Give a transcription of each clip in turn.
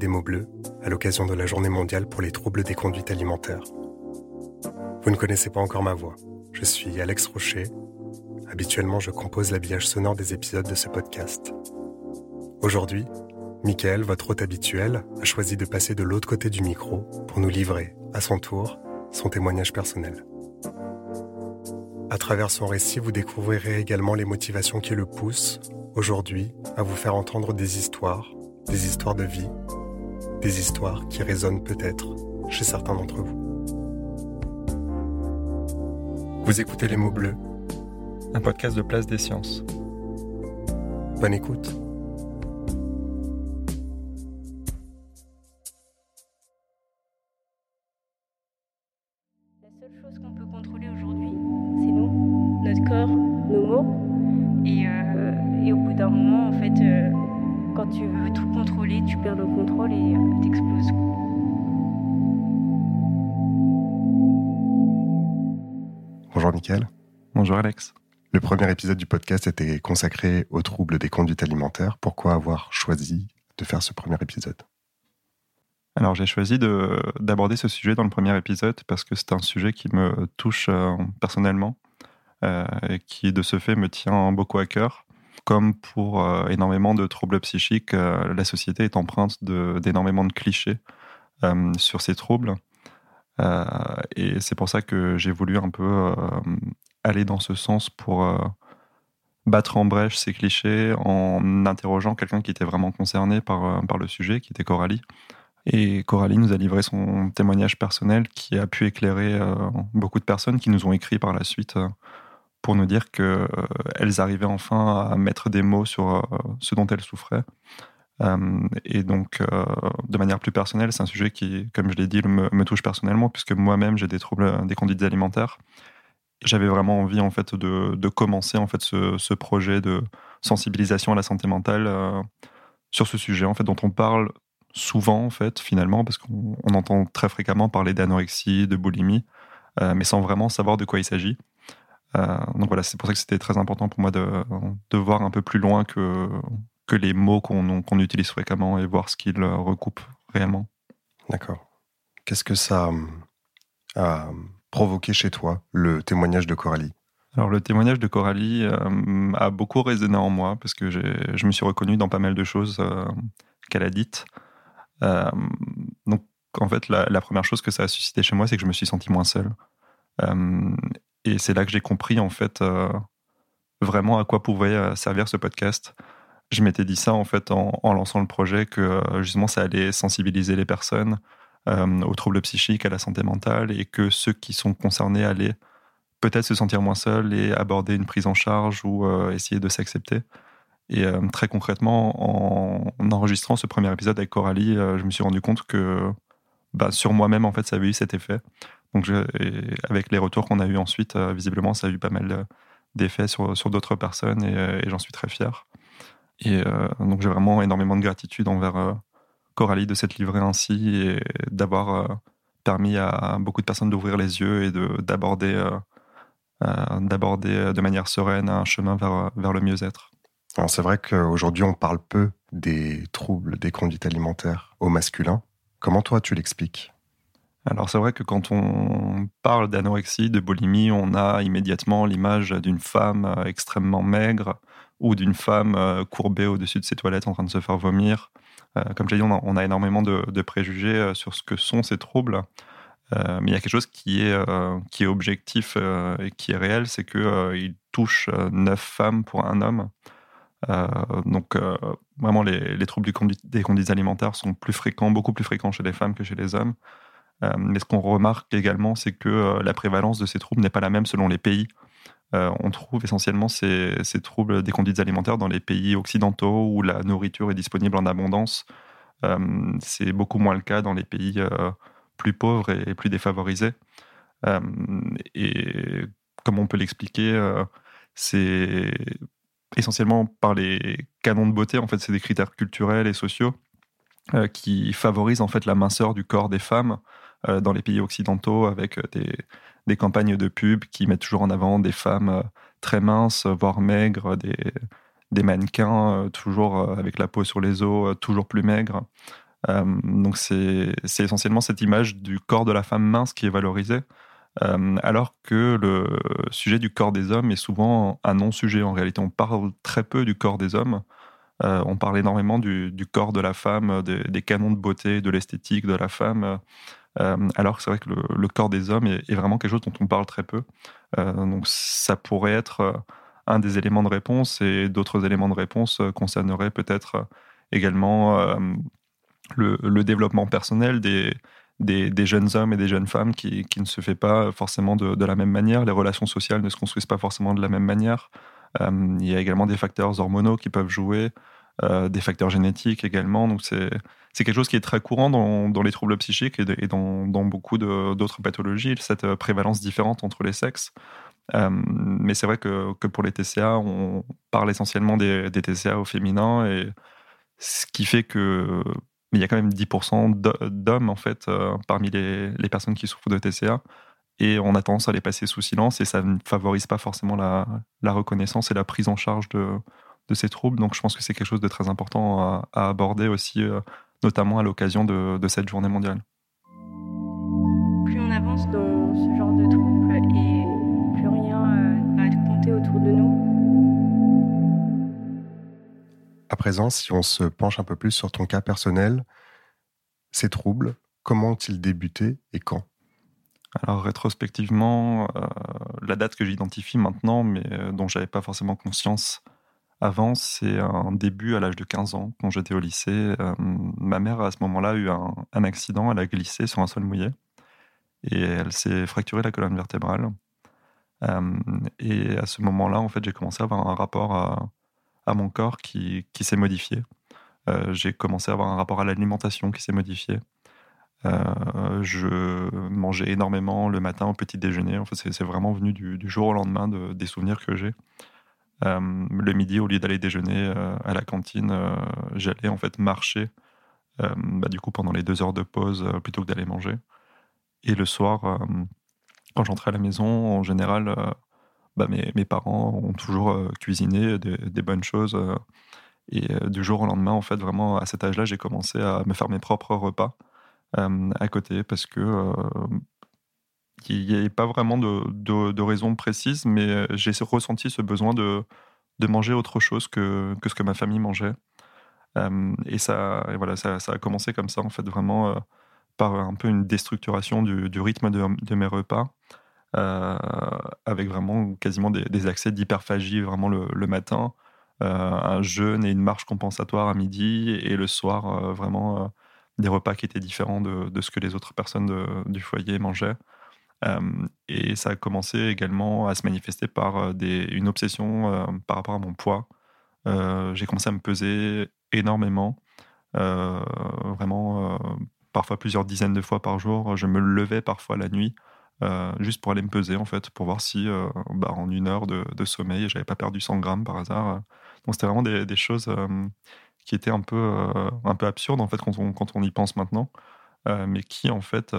Des mots bleus à l'occasion de la journée mondiale pour les troubles des conduites alimentaires. Vous ne connaissez pas encore ma voix, je suis Alex Rocher. Habituellement, je compose l'habillage sonore des épisodes de ce podcast. Aujourd'hui, Michael, votre hôte habituel, a choisi de passer de l'autre côté du micro pour nous livrer, à son tour, son témoignage personnel. À travers son récit, vous découvrirez également les motivations qui le poussent aujourd'hui à vous faire entendre des histoires, des histoires de vie, des histoires qui résonnent peut-être chez certains d'entre vous. Vous écoutez Les mots bleus, un podcast de Place des Sciences. Bonne écoute. Du podcast était consacré aux troubles des conduites alimentaires. Pourquoi avoir choisi de faire ce premier épisode? Alors j'ai choisi de- d'aborder ce sujet dans le premier épisode parce que c'est un sujet qui me touche euh, personnellement euh, et qui de ce fait me tient beaucoup à cœur. Comme pour euh, énormément de troubles psychiques, la société est empreinte d'énormément de, clichés sur ces troubles. Et c'est pour ça que j'ai voulu un peu aller dans ce sens pour battre en brèche ces clichés en interrogeant quelqu'un qui était vraiment concerné par, euh, par le sujet, qui était Coralie. Et Coralie nous a livré son témoignage personnel qui a pu éclairer euh, beaucoup de personnes qui nous ont écrit par la suite euh, pour nous dire qu'elles arrivaient enfin à mettre des mots sur euh, ce dont elles souffraient. Euh, et donc, euh, de manière plus personnelle, c'est un sujet qui, comme je l'ai dit, me, touche personnellement, puisque moi-même j'ai des troubles euh, des conduites alimentaires. J'avais vraiment envie en fait de, de commencer en fait ce, ce projet de sensibilisation à la santé mentale euh, sur ce sujet en fait dont on parle souvent en fait finalement parce qu'on on entend très fréquemment parler d'anorexie, de boulimie, euh, mais sans vraiment savoir de quoi il s'agit. Euh, donc voilà, c'est pour ça que c'était très important pour moi de, de voir un peu plus loin que, que les mots qu'on qu'on utilise fréquemment et voir ce qu'ils recoupent réellement. D'accord. Qu'est-ce que ça a provoqué chez toi, le témoignage de Coralie Alors le témoignage de Coralie euh, a beaucoup résonné en moi parce que je me suis reconnu dans pas mal de choses euh, qu'elle a dites. Euh, donc en fait la, première chose que ça a suscité chez moi c'est que je me suis senti moins seul. Et c'est là que j'ai compris en fait vraiment à quoi pouvait servir ce podcast. Je m'étais dit ça en fait en, en lançant le projet que justement ça allait sensibiliser les personnes aux troubles psychiques, à la santé mentale et que ceux qui sont concernés allaient peut-être se sentir moins seul et aborder une prise en charge ou euh, essayer de s'accepter. Et euh, très concrètement, en, en enregistrant ce premier épisode avec Coralie, euh, je me suis rendu compte que bah, sur moi-même, en fait, ça avait eu cet effet. Donc, avec les retours qu'on a eu ensuite, euh, visiblement, ça a eu pas mal euh, d'effets sur, sur d'autres personnes et, euh, j'en suis très fier. Et euh, donc, j'ai vraiment énormément de gratitude envers euh, Coralie de s'être livrée ainsi et d'avoir euh, permis à beaucoup de personnes d'ouvrir les yeux et de- d'aborder euh, euh, d'aborder de manière sereine un chemin vers, vers le mieux-être. Alors c'est vrai qu'aujourd'hui on parle peu des troubles des conduites alimentaires au masculin. Comment toi tu l'expliques? Alors c'est vrai que quand on parle d'anorexie, de boulimie, on a immédiatement l'image d'une femme extrêmement maigre ou d'une femme courbée au-dessus de ses toilettes en train de se faire vomir. Euh, Comme je l'ai dit, on a, énormément de, préjugés euh, sur ce que sont ces troubles. Euh, mais il y a quelque chose qui est, qui est objectif et qui est réel, c'est touchent touche 9 femmes pour un homme. donc vraiment les, troubles des conduites alimentaires sont plus fréquents, beaucoup plus fréquents chez les femmes que chez les hommes. mais ce qu'on remarque également, c'est que la prévalence de ces troubles n'est pas la même selon les pays. On trouve essentiellement ces, troubles des conduites alimentaires dans les pays occidentaux où la nourriture est disponible en abondance. c'est beaucoup moins le cas dans les pays plus pauvres et, plus défavorisés. Euh, et comme on peut l'expliquer, euh, c'est essentiellement par les canons de beauté. En fait, c'est des critères culturels et sociaux euh, qui favorisent en fait la minceur du corps des femmes dans les pays occidentaux avec des, des, campagnes de pub qui mettent toujours en avant des femmes très minces, voire maigres, des, mannequins toujours avec la peau sur les os, toujours plus maigres. Euh, donc c'est essentiellement cette image du corps de la femme mince qui est valorisée, euh, alors que le sujet du corps des hommes est souvent un non-sujet. En réalité, on parle très peu du corps des hommes. Euh, on parle énormément du, corps de la femme, des, canons de beauté, de l'esthétique de la femme, alors que c'est vrai que le, corps des hommes est, vraiment quelque chose dont on parle très peu. donc ça pourrait être un des éléments de réponse et d'autres éléments de réponse concerneraient peut-être également le, développement personnel des, jeunes hommes et des jeunes femmes qui, ne se fait pas forcément de, la même manière. Les relations sociales ne se construisent pas forcément de la même manière. Euh, il y a également des facteurs hormonaux qui peuvent jouer, euh, des facteurs génétiques également. Donc c'est quelque chose qui est très courant dans, dans les troubles psychiques et, dans, dans, beaucoup d'autres pathologies, cette euh, prévalence différente entre les sexes. mais c'est vrai que, que, pour les TCA, on parle essentiellement des, TCA au féminin et ce qui fait que il y a quand même 10% d'hommes en fait euh, parmi les, les, personnes qui souffrent de TCA et on a tendance à les passer sous silence et ça ne favorise pas forcément la, la reconnaissance et la prise en charge de, de, ces troubles. Donc je pense que c'est quelque chose de très important à, aborder aussi, euh, notamment à l'occasion de, de, cette journée mondiale. Plus on avance dans ce genre de troubles et plus rien euh, va compter autour de nous, À présent, si on se penche un peu plus sur ton cas personnel, ces troubles, comment ont-ils débuté et quand? Alors rétrospectivement, euh, la date que j'identifie maintenant, mais euh, dont j'avais pas forcément conscience avant, c'est un début à l'âge de 15 ans, quand j'étais au lycée. Euh, ma mère, à ce moment-là, a eu un, accident, elle a glissé sur un sol mouillé et elle s'est fracturée la colonne vertébrale. et à ce moment-là, en fait, j'ai commencé à avoir un rapport à, mon corps qui, s'est modifié. Euh, j'ai commencé à avoir un rapport à l'alimentation qui s'est modifié. Euh, je mangeais énormément le matin au petit déjeuner. En c'est vraiment venu du, jour au lendemain de, des souvenirs que j'ai. Euh, le midi, au lieu d'aller déjeuner à la cantine, j'allais en fait marcher. Bah, du coup, pendant les deux heures de pause, plutôt que d'aller manger. Et le soir, quand j'entrais à la maison, en général, bah, mes, parents ont toujours euh, cuisiné des, bonnes choses. Euh, et euh, du jour au lendemain, en fait, vraiment, à cet âge-là, j'ai commencé à me faire mes propres repas à côté parce que il n'y avait pas vraiment de, de, raison précise, mais j'ai ressenti ce besoin de, de manger autre chose que, que ce que ma famille mangeait. et ça, et voilà, ça, a commencé comme ça, en fait, vraiment par un peu une déstructuration du, rythme de, de, mes repas. Euh, avec vraiment quasiment des, accès d'hyperphagie vraiment le, matin, euh, un jeûne et une marche compensatoire à midi, et le soir, euh, vraiment des repas qui étaient différents de, ce que les autres personnes du foyer mangeaient. Et ça a commencé également à se manifester par des, une obsession par rapport à mon poids. j'ai commencé à me peser énormément, vraiment parfois plusieurs dizaines de fois par jour. Je me levais parfois la nuit euh, juste pour aller me peser en fait, pour voir si euh, bah, en une heure de, de sommeil, j'avais pas perdu 100 grammes par hasard. Donc c'était vraiment des, choses euh, qui étaient un peu, un peu absurdes en fait quand on, quand on y pense maintenant, mais qui en fait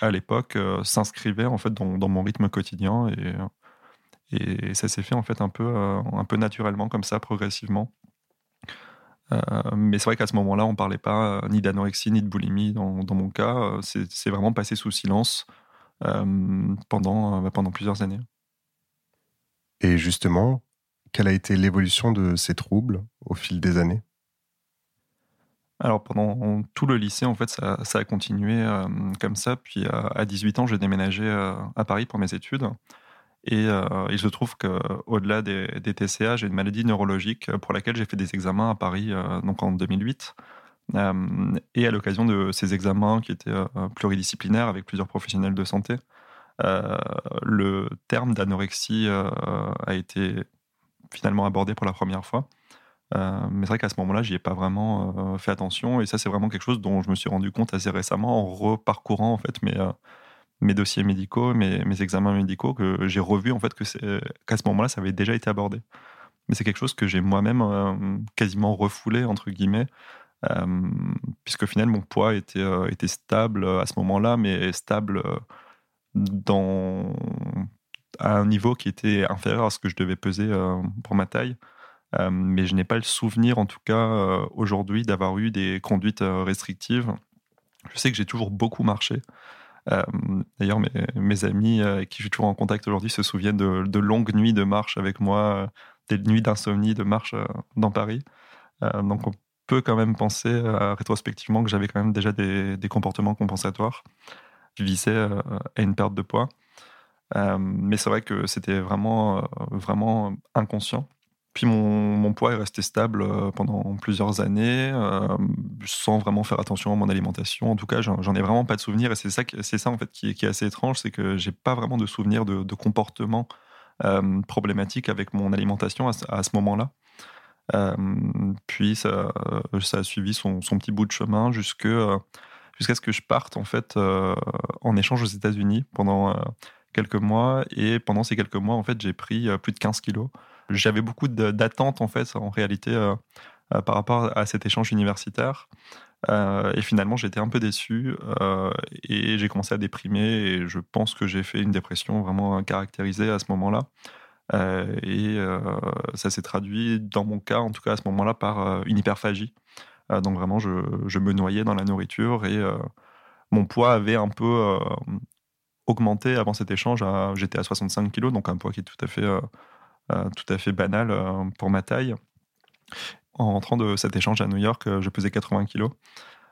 à l'époque s'inscrivaient en fait dans, mon rythme quotidien et, ça s'est fait en fait un peu, un peu naturellement comme ça, progressivement. mais c'est vrai qu'à ce moment-là, on parlait pas ni d'anorexie ni de boulimie dans, dans mon cas. C'est vraiment passé sous silence. Euh, pendant, euh, bah, pendant plusieurs années. Et justement, quelle a été l'évolution de ces troubles au fil des années? Alors pendant tout le lycée, en fait, ça, a continué euh, comme ça. Puis à 18 ans, j'ai déménagé à Paris pour mes études. Et il se trouve qu'au-delà des, des, TCA, j'ai une maladie neurologique pour laquelle j'ai fait des examens à Paris donc en 2008. et à l'occasion de ces examens qui étaient pluridisciplinaires avec plusieurs professionnels de santé, le terme d'anorexie a été finalement abordé pour la première fois. Euh, mais c'est vrai qu'à ce moment-là, j'y ai pas vraiment euh, fait attention. Et ça, c'est vraiment quelque chose dont je me suis rendu compte assez récemment en reparcourant en fait mes, euh, mes dossiers médicaux, mes, mes, examens médicaux, que j'ai revu en fait qu'à ce moment-là, ça avait déjà été abordé. Mais c'est quelque chose que j'ai moi-même quasiment refoulé entre guillemets, puisque finalement mon poids était, était stable à ce moment-là, mais stable dans à un niveau qui était inférieur à ce que je devais peser pour ma taille. Euh, mais je n'ai pas le souvenir, en tout cas euh, aujourd'hui, d'avoir eu des conduites euh, restrictives. Je sais que j'ai toujours beaucoup marché. D'ailleurs, mes, amis avec qui je suis toujours en contact aujourd'hui se souviennent de, longues nuits de marche avec moi, des nuits d'insomnie de marche dans Paris. donc, on peut quand même penser rétrospectivement que j'avais quand même déjà des, des comportements compensatoires qui visaient à une perte de poids. mais c'est vrai que c'était vraiment, vraiment inconscient. Puis mon, poids est resté stable euh, pendant plusieurs années, euh, sans vraiment faire attention à mon alimentation. En tout cas, j'en ai vraiment pas de souvenir. Et c'est ça, en fait qui est, assez étrange, c'est que j'ai pas vraiment de souvenir de, comportement euh, problématique avec mon alimentation à, ce moment-là. puis ça, ça, a suivi son, petit bout de chemin jusqu'à ce que je parte en fait en échange aux États-Unis pendant quelques mois. Et pendant ces quelques mois, en fait, j'ai pris plus de 15 kilos j'avais beaucoup d'attentes en fait en réalité euh, euh, par rapport à cet échange universitaire. Euh, et finalement, j'étais un peu déçu et j'ai commencé à déprimer. Et je pense que j'ai fait une dépression vraiment caractérisée à ce moment-là. et ça s'est traduit, dans mon cas, en tout cas à ce moment-là, par une hyperphagie. donc vraiment, je, je, me noyais dans la nourriture et mon poids avait un peu augmenté avant cet échange. J'étais à 65 kg, donc un poids qui est tout à fait tout à fait banal euh, pour ma taille. En rentrant de cet échange à New York, euh, je pesais 80 kilos.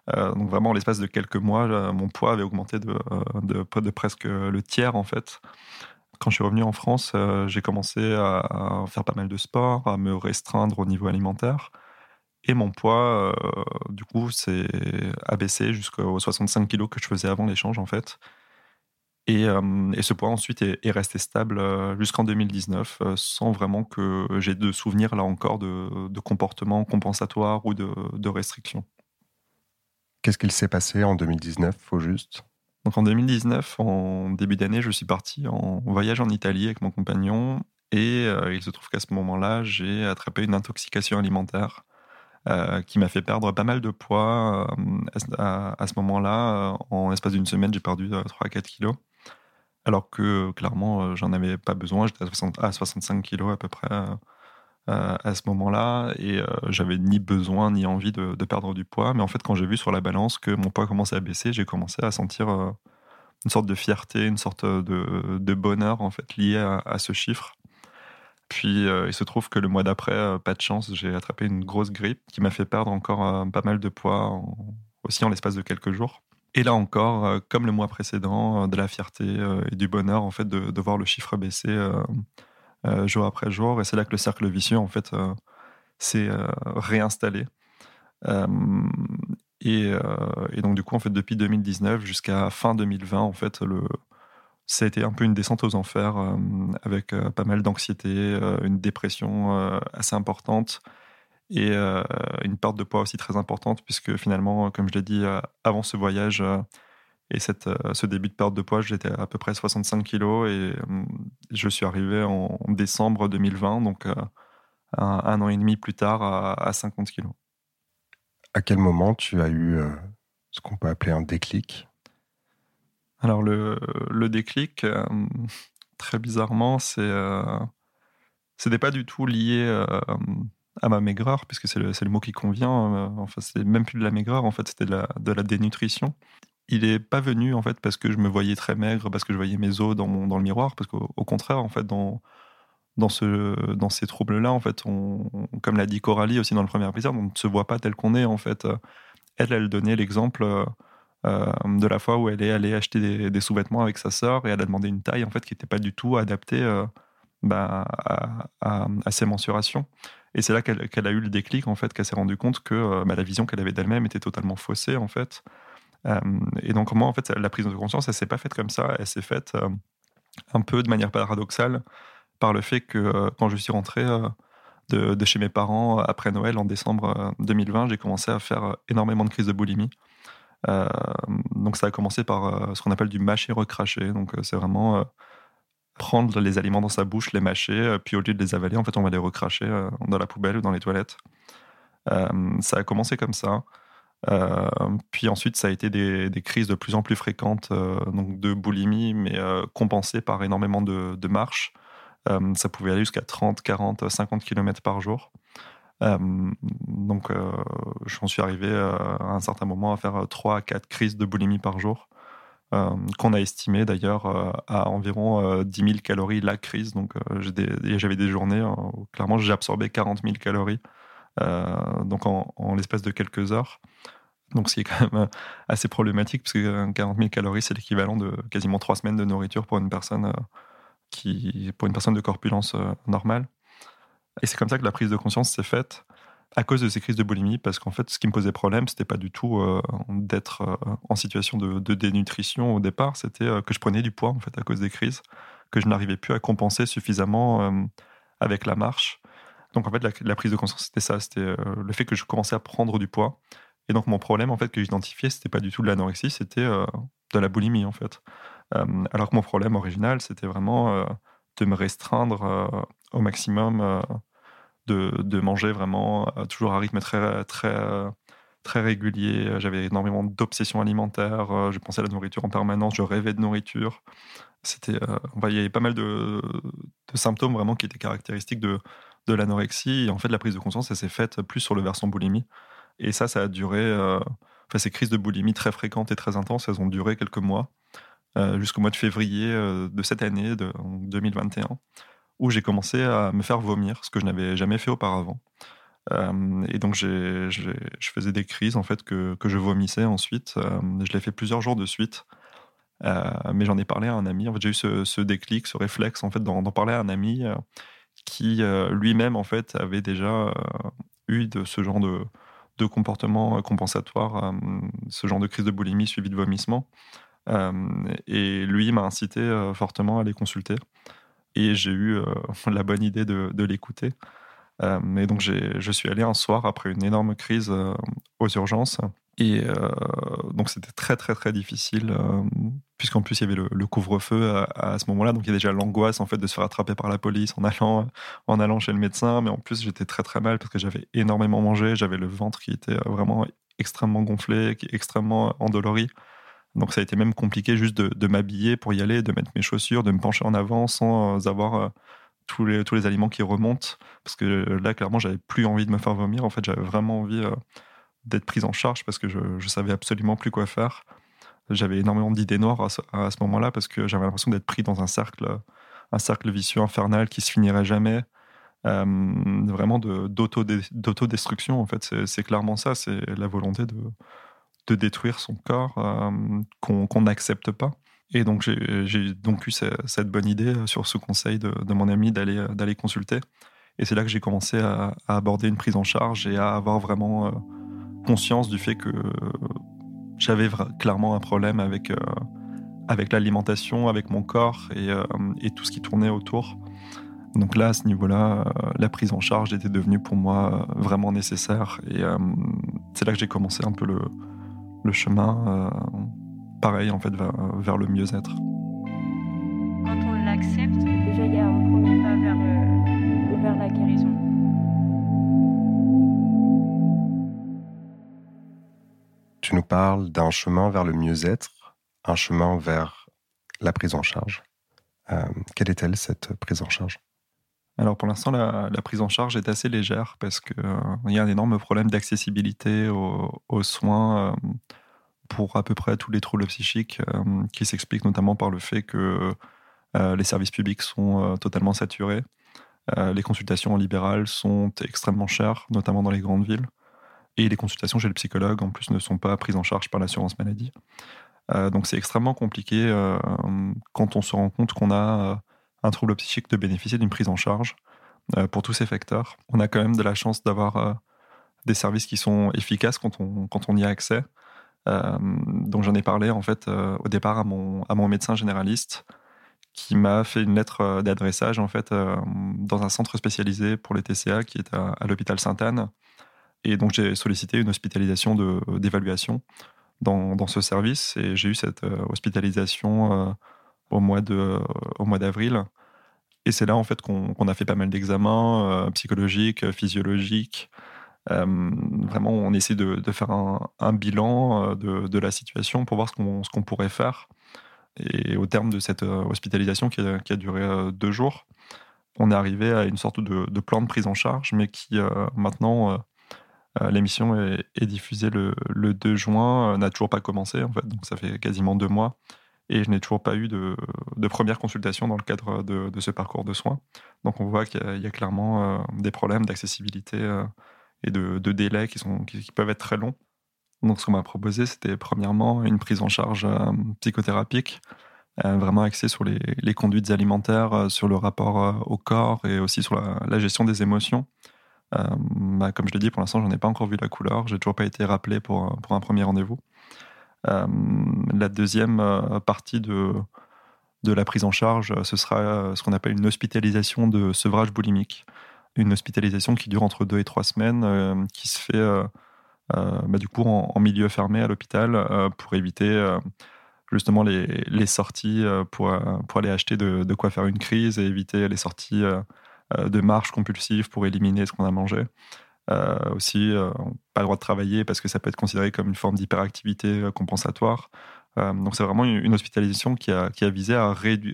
donc vraiment, en l'espace de quelques mois, mon poids avait augmenté de, de, presque le tiers en fait. Quand je suis revenu en France, j'ai commencé à, faire pas mal de sport, à me restreindre au niveau alimentaire. Et mon poids, du coup, s'est abaissé jusqu'aux 65 kilos que je faisais avant l'échange en fait. Euh, et, ce poids ensuite est, resté stable euh, jusqu'en 2019, euh, sans vraiment que j'ai de souvenirs là encore de, de comportement compensatoire ou de, de restriction. Qu'est-ce qu'il s'est passé en 2019 au juste? Donc en 2019, en début d'année, je suis parti en voyage en Italie avec mon compagnon et il se trouve qu'à ce moment-là, j'ai attrapé une intoxication alimentaire qui m'a fait perdre pas mal de poids. à, à, ce moment-là, en espace d'une semaine, j'ai perdu 3-4 kilos alors que clairement, euh, j'en avais pas besoin. J'étais à, 65 kilos à peu près euh, à ce moment-là, et euh, j'avais ni besoin ni envie de, perdre du poids. Mais en fait, quand j'ai vu sur la balance que mon poids commençait à baisser, j'ai commencé à sentir une sorte de fierté, une sorte de, bonheur en fait lié à, ce chiffre. Puis il se trouve que le mois d'après, pas de chance, j'ai attrapé une grosse grippe qui m'a fait perdre encore pas mal de poids aussi en l'espace de quelques jours. Et là encore, euh, comme le mois précédent, euh, de la fierté euh, et du bonheur en fait de, voir le chiffre baisser jour après jour. Et c'est là que le cercle vicieux en fait s'est réinstallé. Et, donc du coup, en fait, depuis 2019 jusqu'à fin 2020, en fait, le, ça a été un peu une descente aux enfers avec pas mal d'anxiété, une dépression assez importante et euh, une perte de poids aussi très importante, puisque finalement, comme je l'ai dit, euh, avant ce voyage euh, et cette, ce début de perte de poids, j'étais à peu près 65 kilos et je suis arrivé en décembre 2020, donc un, an et demi plus tard, à, 50 kilos. À quel moment tu as eu ce qu'on peut appeler un déclic? Alors, le, le déclic, très bizarrement, c'est. c'était pas du tout lié à ma maigreur, puisque c'est le, le, mot qui convient. Euh, enfin, c'est même plus de la maigreur, en fait, c'était de la, de la dénutrition. Il n'est pas venu, en fait, parce que je me voyais très maigre, parce que je voyais mes os dans, mon, dans le miroir, parce qu'au contraire, en fait, dans, dans, ce, dans ces troubles-là, en fait, comme l'a dit Coralie aussi dans le premier épisode, on ne se voit pas tel qu'on est, en fait. Elle, elle donnait l'exemple de la fois où elle est allée acheter des, sous-vêtements avec sa sœur et elle a demandé une taille en fait qui n'était pas du tout adaptée bah, à, ses mensurations. Et c'est là qu'elle a eu le déclic en fait, qu'elle s'est rendue compte que bah, la vision qu'elle avait d'elle-même était totalement faussée en fait. et donc moi en fait la prise de conscience, elle s'est pas faite comme ça, elle s'est faite un peu de manière paradoxale par le fait que quand je suis rentré de, chez mes parents après Noël en décembre 2020, j'ai commencé à faire énormément de crises de boulimie. donc ça a commencé par ce qu'on appelle du mâcher recracher. Donc c'est vraiment prendre les aliments dans sa bouche, les mâcher, puis au lieu de les avaler, en fait on va les recracher dans la poubelle ou dans les toilettes. ça a commencé comme ça. puis ensuite, ça a été des, crises de plus en plus fréquentes, donc de boulimie, mais compensées par énormément de, marches. Euh, ça pouvait aller jusqu'à 30, 40, 50 km par jour. Euh, donc, euh, j'en suis arrivé à un certain moment à faire 3 à 4 crises de boulimie par jour, qu'on a estimé d'ailleurs à environ 10 000 calories la crise. Donc, j'avais des, journées où clairement j'ai absorbé 40 000 calories, donc en, l'espace de quelques heures. Donc, c'est quand même assez problématique, parce que 40 000 calories, c'est l'équivalent de quasiment 3 semaines de nourriture pour une personne qui, pour une personne de corpulence euh, normale. Et c'est comme ça que la prise de conscience s'est faite à cause de ces crises de boulimie, parce qu'en fait, ce qui me posait problème, c'était pas du tout euh, d'être euh, en situation de, dénutrition au départ, c'était que je prenais du poids en fait à cause des crises, que je n'arrivais plus à compenser suffisamment avec la marche. Donc en fait, la, prise de conscience, c'était ça, c'était le fait que je commençais à prendre du poids. Et donc mon problème en fait que j'identifiais, c'était pas du tout de l'anorexie, c'était de la boulimie en fait. Euh, alors que mon problème original, c'était vraiment euh, de me restreindre euh, au maximum, de, manger vraiment toujours à rythme très, très, très régulier. J'avais énormément d'obsessions alimentaires. je pensais à la nourriture en permanence. Je rêvais de nourriture. C'était, il y avait pas mal de, symptômes vraiment qui étaient caractéristiques de, de l'anorexie. Et en fait, la prise de conscience, elle s'est faite plus sur le versant boulimie. Et ça, ça a duré. enfin, ces crises de boulimie très fréquentes et très intenses, elles ont duré quelques mois. Euh, jusqu'au mois de février euh, de cette année, de, 2021, où j'ai commencé à me faire vomir, ce que je n'avais jamais fait auparavant. Euh, et donc, je faisais des crises en fait que, que je vomissais ensuite. je l'ai fait plusieurs jours de suite. mais j'en ai parlé à un ami. En fait, j'ai eu ce, déclic, ce réflexe en fait d'en parler à un ami qui lui-même en fait avait déjà eu de ce genre de, de comportement compensatoire, ce genre de crise de boulimie suivie de vomissement. Euh, et lui m'a incité euh, fortement à les consulter. Et j'ai eu euh, la bonne idée de, l'écouter. et donc je suis allé un soir après une énorme crise aux urgences. Et donc c'était très très très difficile, puisqu'en plus il y avait le, couvre-feu à, ce moment-là. Donc il y a déjà l'angoisse en fait de se faire attraper par la police en allant, en allant chez le médecin. Mais en plus j'étais très très mal parce que j'avais énormément mangé. J'avais le ventre qui était vraiment extrêmement gonflé, qui extrêmement endolori. Donc ça a été même compliqué juste de, m'habiller pour y aller, de mettre mes chaussures, de me pencher en avant sans euh, avoir euh, tous, les, tous les aliments qui remontent. Parce que euh, là, clairement, j'avais plus envie de me faire vomir. En fait, j'avais vraiment envie d'être prise en charge parce que je, je savais absolument plus quoi faire. J'avais énormément d'idées noires à ce, moment-là parce que j'avais l'impression d'être pris dans un cercle, un cercle vicieux infernal qui se finirait jamais. vraiment d'autodestruction, en fait. C'est clairement ça, c'est la volonté de, de détruire son corps euh, qu'on n'accepte pas. Et donc j'ai donc eu cette bonne idée euh, sur ce conseil de, mon ami d'aller euh, d'aller consulter. Et c'est là que j'ai commencé à, aborder une prise en charge et à avoir vraiment conscience du fait que j'avais clairement un problème avec, avec l'alimentation, avec mon corps et, et, tout ce qui tournait autour. Donc là, à ce niveau-là, la prise en charge était devenue pour moi vraiment nécessaire. Et c'est là que j'ai commencé un peu le, le chemin, euh, pareil, en fait, vers, vers le mieux-être. Quand on l'accepte, déjà, il y a un premier pas vers, euh, vers la guérison. Tu nous parles d'un chemin vers le mieux-être, un chemin vers la prise en charge. Euh, quelle est-elle, cette prise en charge? Alors pour l'instant, la, prise en charge est assez légère parce qu'il euh, y a un énorme problème d'accessibilité aux, soins euh, pour à peu près tous les troubles psychiques euh, qui s'expliquent notamment par le fait que les services publics sont totalement saturés. les consultations libérales sont extrêmement chères, notamment dans les grandes villes. et les consultations chez le psychologue, en plus, ne sont pas prises en charge par l'assurance maladie. donc c'est extrêmement compliqué quand on se rend compte qu'on a un trouble psychique de bénéficier d'une prise en charge pour tous ces facteurs. On a quand même de la chance d'avoir des services qui sont efficaces quand on, quand on y a accès. Euh, donc j'en ai parlé en fait euh, au départ à mon, à mon médecin généraliste qui m'a fait une lettre euh, d'adressage en fait dans un centre spécialisé pour les TCA qui est à, l'hôpital Sainte-Anne. Et donc j'ai sollicité une hospitalisation d'évaluation dans, dans, ce service et j'ai eu cette hospitalisation au mois de d'avril. Et c'est là en fait qu'on a fait pas mal d'examens psychologiques, physiologiques, euh, vraiment, on essaie de, faire un, bilan euh, de, la situation pour voir ce qu'on pourrait faire. Et au terme de cette euh, hospitalisation qui a, duré deux jours, on est arrivé à une sorte de, plan de prise en charge, mais qui maintenant, l'émission est, diffusée le, 2 juin, n'a toujours pas commencé en fait, donc ça fait quasiment deux mois. Et je n'ai toujours pas eu de, première consultation dans le cadre de, ce parcours de soins. Donc on voit qu'il y, a clairement des problèmes d'accessibilité et de, délais qui, sont, qui, peuvent être très longs. Donc, ce qu'on m'a proposé, c'était premièrement une prise en charge euh, psychothérapique, euh, vraiment axée sur les, conduites alimentaires, euh, sur le rapport au corps et aussi sur la, gestion des émotions. Bah, comme je l'ai dit, pour l'instant, je n'en ai pas encore vu la couleur. J'ai toujours pas été rappelé pour, pour un premier rendez-vous. La deuxième partie de, de la prise en charge, ce sera ce qu'on appelle une hospitalisation de sevrage boulimique une hospitalisation qui dure entre deux et trois semaines, euh, qui se fait euh, euh, bah, du coup en, milieu fermé à l'hôpital pour éviter justement les, les sorties pour, pour aller acheter de, de, quoi faire une crise et éviter les sorties de marche compulsive pour éliminer ce qu'on a mangé. Aussi, pas le droit de travailler parce que ça peut être considéré comme une forme d'hyperactivité compensatoire. Euh, donc c'est vraiment une, hospitalisation qui a, qui a visé à,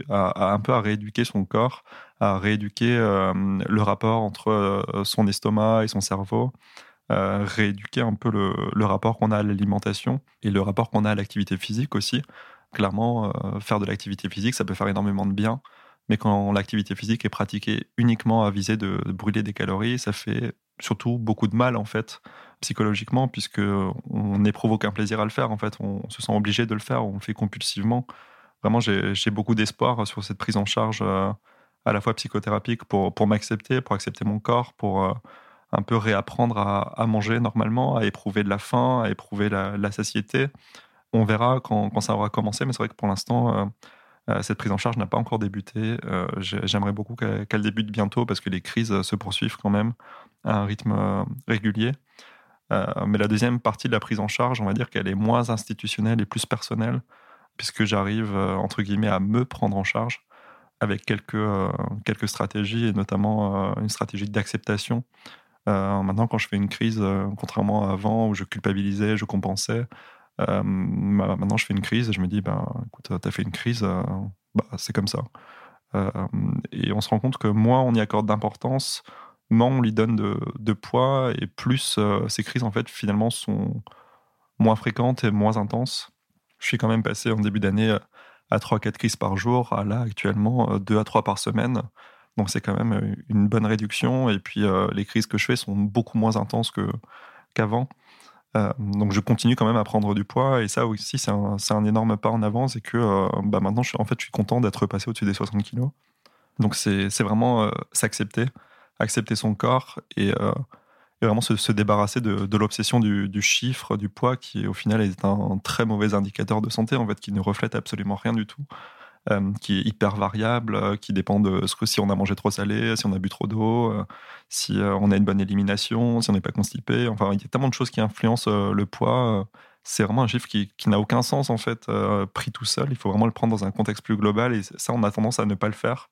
à, un peu à rééduquer son corps, à rééduquer euh, le rapport entre euh, son estomac et son cerveau, rééduquer un peu le, le rapport qu'on a à l'alimentation et le rapport qu'on a à l'activité physique aussi. Clairement, faire de l'activité physique, ça peut faire énormément de bien, mais quand l'activité physique est pratiquée uniquement à viser de brûler des calories, ça fait surtout beaucoup de mal en fait psychologiquement, puisque on n'éprouve aucun plaisir à le faire. En fait, on, se sent obligé de le faire, on le fait compulsivement. Vraiment, j'ai beaucoup d'espoir sur cette prise en charge euh, à la fois psychothérapique pour, pour m'accepter, pour accepter mon corps, pour euh, un peu réapprendre à, manger normalement, à éprouver de la faim, à éprouver la, satiété. On verra quand, quand, ça aura commencé, mais c'est vrai que pour l'instant, euh, cette prise en charge n'a pas encore débuté. J'aimerais beaucoup qu'elle débute bientôt parce que les crises se poursuivent quand même à un rythme régulier. Euh, mais la deuxième partie de la prise en charge, on va dire qu'elle est moins institutionnelle et plus personnelle, puisque j'arrive, euh, entre guillemets, à me prendre en charge avec quelques, euh, quelques stratégies, et notamment une stratégie d'acceptation. maintenant, quand je fais une crise, contrairement à avant où je culpabilisais, je compensais, maintenant je fais une crise et je me dis, ben, écoute, t'as fait une crise, bah, c'est comme ça. et on se rend compte que moins on y accorde d'importance, moins on lui donne de, poids et plus euh, ces crises en fait finalement sont moins fréquentes et moins intenses. Je suis quand même passé en début d'année euh, à 3-4 crises par jour, à là actuellement 2 euh, à 3 par semaine. Donc c'est quand même une bonne réduction et puis les crises que je fais sont beaucoup moins intenses qu'avant. Donc je continue quand même à prendre du poids et ça aussi c'est un, énorme pas en avant, c'est que bah maintenant je suis, en fait je suis content d'être passé au-dessus des 60 kilos. Donc c'est, vraiment s'accepter accepter son corps et, euh, vraiment se, débarrasser de, l'obsession du, chiffre, du poids, qui au final est un très mauvais indicateur de santé, en fait, qui ne reflète absolument rien du tout. Euh, qui est hyper variable, euh, qui dépend de ce que si on a mangé trop salé, si on a bu trop d'eau, si on a une bonne élimination, si on n'est pas constipé. Enfin, il y a tellement de choses qui influencent le poids. c'est vraiment un chiffre qui, n'a aucun sens en fait, pris tout seul. Il faut vraiment le prendre dans un contexte plus global et ça, on a tendance à ne pas le faire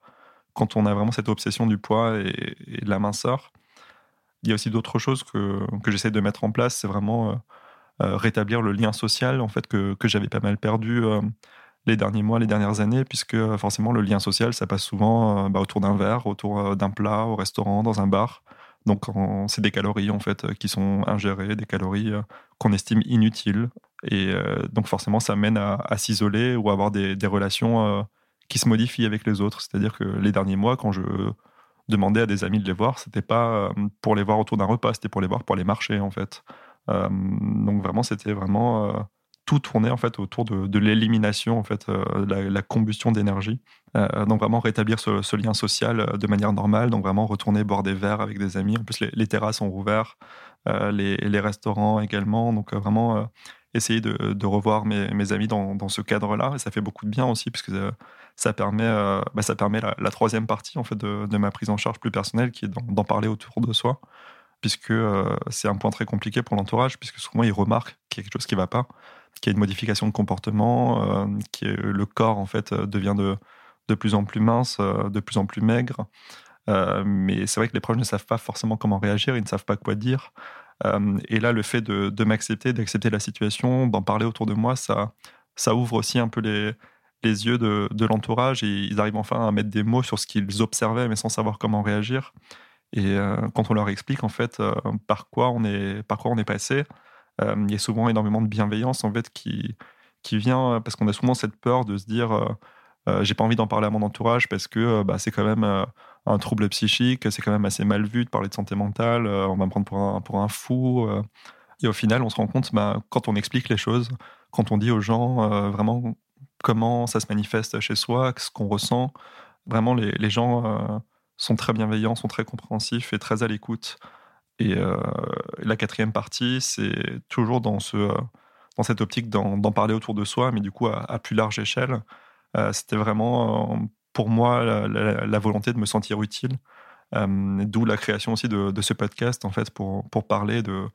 quand on a vraiment cette obsession du poids et, de la minceur. Il y a aussi d'autres choses que, que j'essaie de mettre en place, c'est vraiment euh, euh, rétablir le lien social en fait que, que j'avais pas mal perdu euh, les derniers mois, les dernières années, puisque forcément le lien social, ça passe souvent bah, autour d'un verre, autour d'un plat, au restaurant, dans un bar. Donc c'est des calories en fait qui sont ingérées, des calories qu'on estime inutiles. Et donc forcément ça mène à, s'isoler ou à avoir des, relations qui se modifie avec les autres. C'est-à-dire que les derniers mois, quand je demandais à des amis de les voir, c'était pas euh, pour les voir autour d'un repas, c'était pour les voir pour les marcher en fait. donc vraiment, c'était vraiment tout tournait en fait autour de, l'élimination, en fait, la, la, combustion d'énergie. donc vraiment rétablir ce, lien social de manière normale. Donc vraiment retourner boire des verres avec des amis. En plus, les, terrasses sont rouvertes, les, les, restaurants également. Donc vraiment essayer de, revoir mes, amis dans, ce cadre-là. Et ça fait beaucoup de bien aussi, puisque ça permet, euh, bah, ça permet la, troisième partie en fait, de, ma prise en charge plus personnelle, qui est d'en parler autour de soi, puisque euh, c'est un point très compliqué pour l'entourage, puisque souvent ils remarquent qu'il y a quelque chose qui ne va pas, qu'il y a une modification de comportement, euh, que le corps en fait devient de, de plus en plus mince, de plus en plus maigre. mais c'est vrai que les proches ne savent pas forcément comment réagir, ils ne savent pas quoi dire. Euh, et là, le fait de, m'accepter, d'accepter la situation, d'en parler autour de moi, ça, ça ouvre aussi un peu les, les yeux de, l'entourage et ils arrivent enfin à mettre des mots sur ce qu'ils observaient mais sans savoir comment réagir. Et euh, quand on leur explique en fait euh, par quoi on est par quoi on est passé, il y a souvent énormément de bienveillance en fait qui qui vient parce qu'on a souvent cette peur de se dire j'ai pas envie d'en parler à mon entourage parce que bah, c'est quand même un trouble psychique, c'est quand même assez mal vu de parler de santé mentale, euh, on va me prendre pour un, pour un fou. Euh. et au final, on se rend compte, bah, quand on explique les choses, quand on dit aux gens euh, vraiment comment ça se manifeste chez soi, ce qu'on ressent, vraiment les, les gens sont très bienveillants, sont très compréhensifs et très à l'écoute. Et la quatrième partie, c'est toujours dans, ce, dans cette optique d'en parler autour de soi, mais du coup à, à plus large échelle. C'était vraiment pour moi la, volonté de me sentir utile. Euh, d'où la création aussi de, ce podcast, en fait, pour, pour parler de,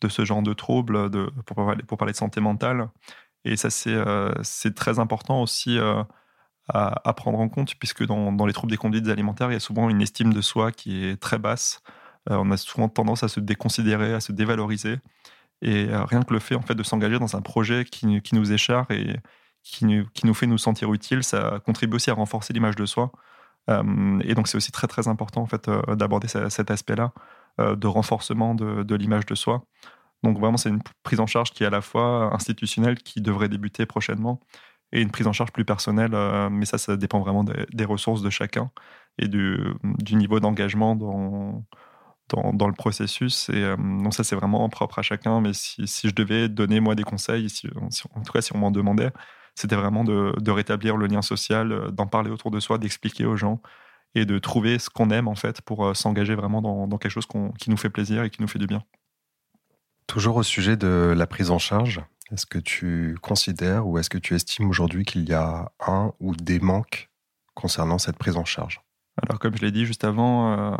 de ce genre de troubles, de, pour, parler, de santé mentale. Et ça, c'est euh, très important aussi euh, à, prendre en compte, puisque dans, dans, les troubles des conduites alimentaires, il y a souvent une estime de soi qui est très basse. On a souvent tendance à se déconsidérer, à se dévaloriser. Et rien que le fait en fait, de s'engager dans un projet qui, nous est cher et, qui nous, fait nous sentir utiles, ça contribue aussi à renforcer l'image de soi. Euh, et donc c'est aussi très très important en fait euh, d'aborder cet aspect-là euh, de renforcement de, l'image de soi. Donc vraiment c'est une prise en charge qui est à la fois institutionnelle qui devrait débuter prochainement et une prise en charge plus personnelle, mais ça ça dépend vraiment des, ressources de chacun et du, niveau d'engagement dans, dans, le processus. Et donc ça c'est vraiment propre à chacun, mais si, je devais donner moi des conseils, en tout cas si on m'en demandait, c'était vraiment de, rétablir le lien social, euh, d'en parler autour de soi, d'expliquer aux gens et de trouver ce qu'on aime en fait pour euh, s'engager vraiment dans, quelque chose qui nous fait plaisir et qui nous fait du bien. Toujours au sujet de la prise en charge, est-ce que tu considères ou est-ce que tu estimes aujourd'hui qu'il y a un ou des manques concernant cette prise en charge? Alors comme je l'ai dit juste avant, euh,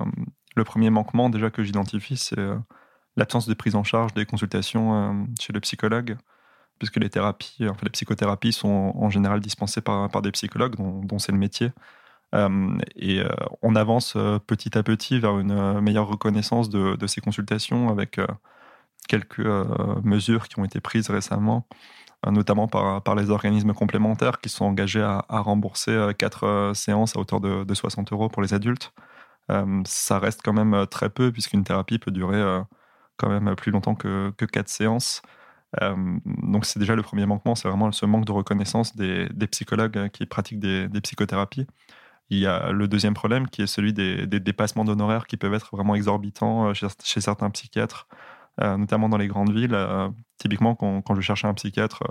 le premier manquement déjà que j'identifie, c'est l'absence de prise en charge des consultations chez le psychologue puisque les psychothérapies sont en général dispensées par, des psychologues, dont, c'est le métier. Euh, et euh, on avance euh, petit à petit vers une meilleure reconnaissance de, ces consultations avec quelques mesures qui ont été prises récemment, notamment par, par les organismes complémentaires qui sont engagés à, rembourser quatre séances à hauteur de, 60 euros pour les adultes. Ça reste quand même très peu puisqu'une thérapie peut durer quand même plus longtemps que, que quatre séances. Euh, donc c'est déjà le premier manquement, c'est vraiment ce manque de reconnaissance des, psychologues euh, qui pratiquent des, psychothérapies. Il y a le deuxième problème qui est celui des, dépassements d'honoraires qui peuvent être vraiment exorbitants euh, chez, certains psychiatres, notamment dans les grandes villes. typiquement, quand, je cherchais un psychiatre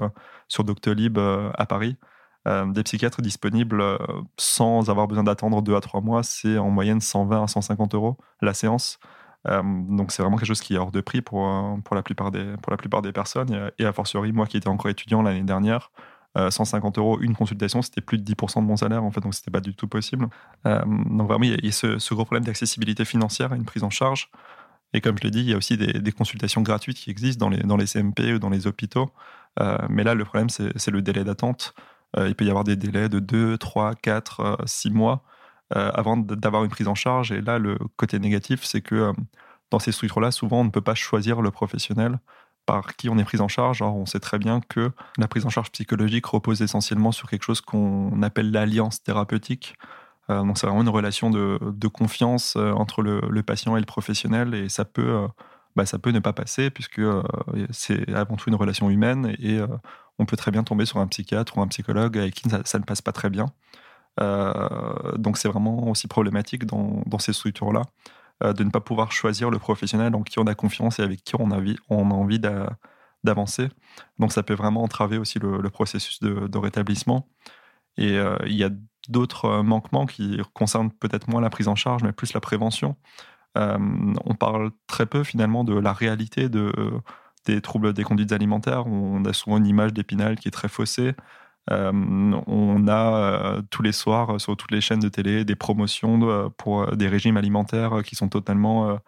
sur Doctolib à Paris, des psychiatres disponibles sans avoir besoin d'attendre deux à trois mois, c'est en moyenne 120 à 150 euros la séance. Euh, donc c'est vraiment quelque chose qui est hors de prix pour, euh, pour, la, plupart des, pour la plupart des personnes. Et a fortiori, moi qui étais encore étudiant l'année dernière, 150 euh, euros une consultation, c'était plus de 10% de mon salaire en fait, donc c'était pas du tout possible. donc vraiment, il y a, ce, gros problème d'accessibilité financière à une prise en charge. Et comme je l'ai dit, il y a aussi des, consultations gratuites qui existent dans les, dans les CMP ou dans les hôpitaux. mais là, le problème, c'est le délai d'attente. Il peut y avoir des délais de 2, 3, 4, 6 mois. Euh, avant d'avoir une prise en charge. Et là, le côté négatif, c'est que euh, dans ces structures-là, souvent, on ne peut pas choisir le professionnel par qui on est pris en charge. Alors, on sait très bien que la prise en charge psychologique repose essentiellement sur quelque chose qu'on appelle l'alliance thérapeutique. Euh, donc, c'est vraiment une relation de, confiance entre le, patient et le professionnel, et ça peut, bah, ça peut ne pas passer puisque c'est avant tout une relation humaine et on peut très bien tomber sur un psychiatre ou un psychologue avec qui ça ne passe pas très bien. Euh, donc c'est vraiment aussi problématique dans, ces structures-là. de ne pas pouvoir choisir le professionnel en qui on a confiance et avec qui on a on a envie d'avancer. Donc ça peut vraiment entraver aussi le, processus de, rétablissement. Et il y a d'autres manquements qui concernent peut-être moins la prise en charge, mais plus la prévention. On parle très peu finalement de la réalité de, des troubles des conduites alimentaires. On a souvent une image d'épinal qui est très faussée. Euh, on a euh, tous les soirs sur toutes les chaînes de télé des promotions euh, pour des régimes alimentaires qui sont totalement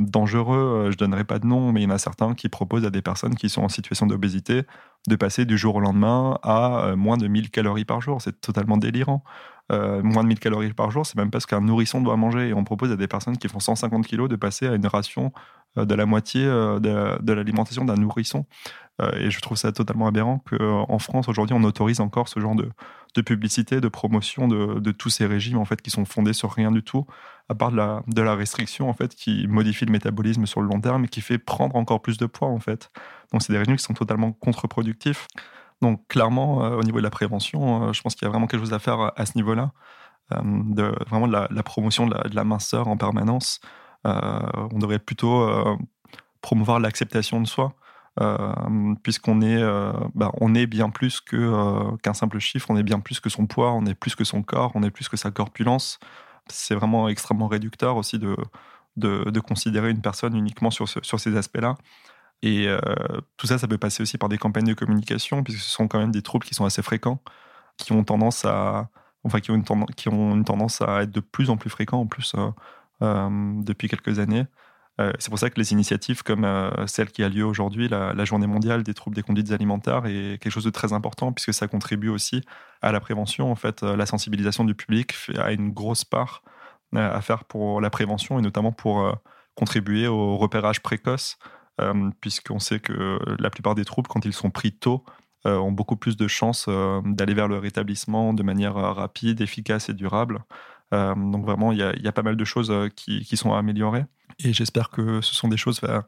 dangereux. Je donnerai pas de nom, mais il y en a certains qui proposent à des personnes qui sont en situation d'obésité de passer du jour au lendemain à moins de 1000 calories par jour. C'est totalement délirant. Moins de 1000 calories par jour, c'est même pas ce qu'un nourrisson doit manger. Et on propose à des personnes qui font 150 kilos de passer à une ration de la moitié de l'alimentation d'un nourrisson. Euh, et je trouve ça totalement aberrant qu'en France, aujourd'hui, on autorise encore ce genre de, publicité, de promotion de, tous ces régimes en fait, qui sont fondés sur rien du tout, à part de la, de la restriction en fait, qui modifie le métabolisme sur le long terme et qui fait prendre encore plus de poids. En fait. Donc, c'est des régimes qui sont totalement contre-productifs. Donc, clairement, euh, au niveau de la prévention, euh, je pense qu'il y a vraiment quelque chose à faire à, ce niveau-là. vraiment de la, promotion de la, minceur en permanence. on devrait plutôt promouvoir l'acceptation de soi. Euh, puisqu'on est, euh, bah, est bien plus euh, qu'un simple chiffre, on est bien plus que son poids, on est plus que son corps, on est plus que sa corpulence. C'est vraiment extrêmement réducteur aussi de, de, considérer une personne uniquement sur, sur ces aspects-là. Et tout ça, ça peut passer aussi par des campagnes de communication, puisque ce sont quand même des troubles qui sont assez fréquents, qui ont tendance à, enfin, qui ont une, tendance, qui ont une tendance à être de plus en plus fréquents en plus depuis quelques années. Euh, c'est pour ça que les initiatives comme euh, celle qui a lieu aujourd'hui, la, Journée mondiale des troubles des conduites alimentaires, est quelque chose de très important puisque ça contribue aussi à la prévention. En fait, euh, la sensibilisation du public a une grosse part à faire pour la prévention et notamment pour contribuer au repérage précoce, puisqu'on sait que la plupart des troubles, quand ils sont pris tôt, ont beaucoup plus de chances d'aller vers le rétablissement de manière rapide, efficace et durable. donc vraiment, il y, a pas mal de choses qui, sont à améliorer. Et j'espère que ce sont des choses vers,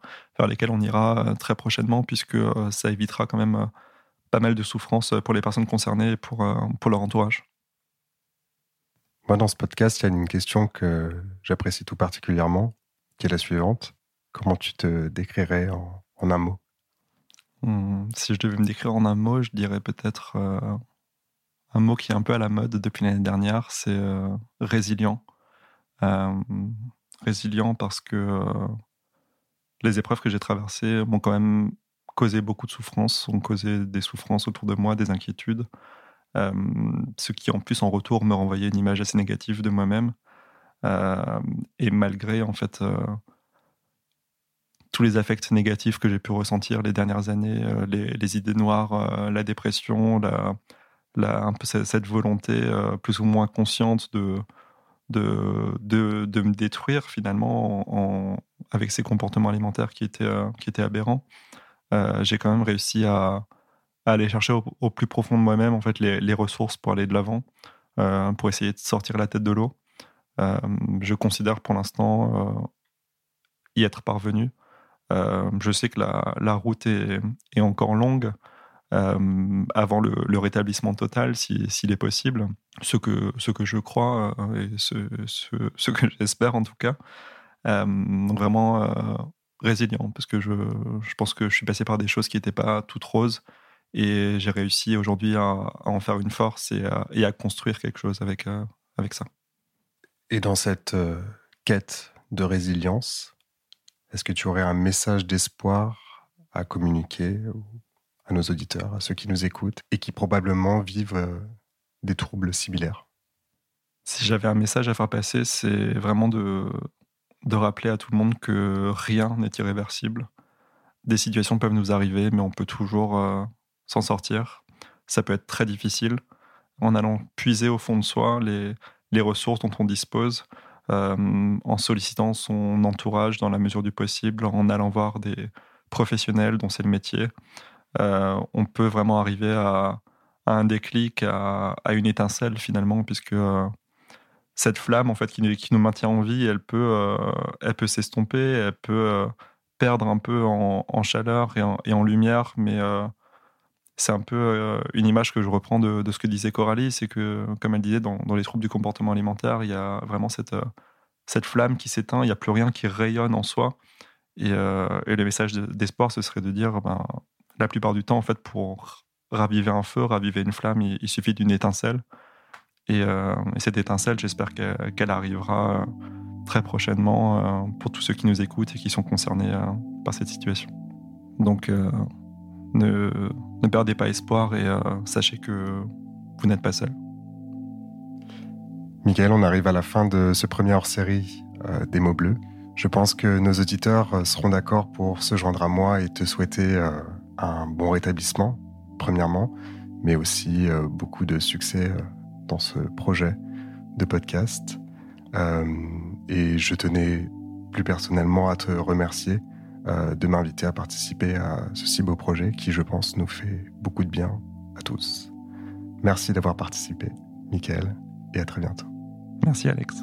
lesquelles on ira euh, très prochainement, puisque euh, ça évitera quand même euh, pas mal de souffrances pour les personnes concernées et pour, pour leur entourage. Moi, dans ce podcast, il y a une question que j'apprécie tout particulièrement, qui est la suivante. Comment tu te décrirais en, un mot? Hmm, Si je devais me décrire en un mot, je dirais peut-être un mot qui est un peu à la mode depuis l'année dernière, c'est résilient résilient parce que euh, les épreuves que j'ai traversées m'ont quand même causé beaucoup de souffrances, ont causé des souffrances autour de moi, des inquiétudes, euh, ce qui en plus en retour me renvoyait une image assez négative de moi-même. Euh, et malgré en fait tous les affects négatifs que j'ai pu ressentir les dernières années, les, idées noires, la dépression, la, peu cette volonté plus ou moins consciente de, de, de, me détruire finalement en, avec ces comportements alimentaires qui étaient, euh, qui étaient aberrants. Euh, j'ai quand même réussi à, aller chercher au, plus profond de moi-même en fait les, ressources pour aller de l'avant, euh, pour essayer de sortir la tête de l'eau. je considère pour l'instant y être parvenu. Je sais que la, route est, encore longue, euh, avant le, rétablissement total, s'il est possible. Ce que, je crois euh, et ce, que j'espère en tout cas. Euh, vraiment résilient, parce que je, pense que je suis passé par des choses qui n'étaient pas toutes roses et j'ai réussi aujourd'hui à, en faire une force et à, construire quelque chose avec ça. Et dans cette quête de résilience, est-ce que tu aurais un message d'espoir à communiquer à nos auditeurs, à ceux qui nous écoutent et qui probablement vivent euh, des troubles similaires? Si j'avais un message à faire passer, c'est vraiment de, rappeler à tout le monde que rien n'est irréversible. Des situations peuvent nous arriver, mais on peut toujours euh, s'en sortir. Ça peut être très difficile en allant puiser au fond de soi les ressources dont on dispose, euh, en sollicitant son entourage dans la mesure du possible, en allant voir des professionnels dont c'est le métier, euh, on peut vraiment arriver à, un déclic, à, une étincelle finalement, puisque euh, cette flamme en fait qui, nous maintient en vie, elle peut, elle peut s'estomper, elle peut perdre un peu en, chaleur et en, lumière, mais c'est un peu une image que je reprends de, ce que disait Coralie, c'est que, comme elle disait, dans, les troubles du comportement alimentaire, il y a vraiment cette, cette flamme qui s'éteint, il n'y a plus rien qui rayonne en soi. Et, le message d'espoir, ce serait de dire, ben, la plupart du temps, en fait, pour raviver un feu, raviver une flamme, il, suffit d'une étincelle. Et, cette étincelle, j'espère qu'elle arrivera très prochainement pour tous ceux qui nous écoutent et qui sont concernés par cette situation. Donc, ne, perdez pas espoir et sachez que vous n'êtes pas seul. Michael, on arrive à la fin de ce premier hors-série euh, des mots bleus. Je pense que nos auditeurs euh, seront d'accord pour se joindre à moi et te souhaiter euh, un bon rétablissement, premièrement, mais aussi beaucoup de succès dans ce projet de podcast. et je tenais plus personnellement à te remercier de m'inviter à participer à ce si beau projet qui, je pense, nous fait beaucoup de bien à tous. Merci d'avoir participé, Michael, et à très bientôt. Merci Alex.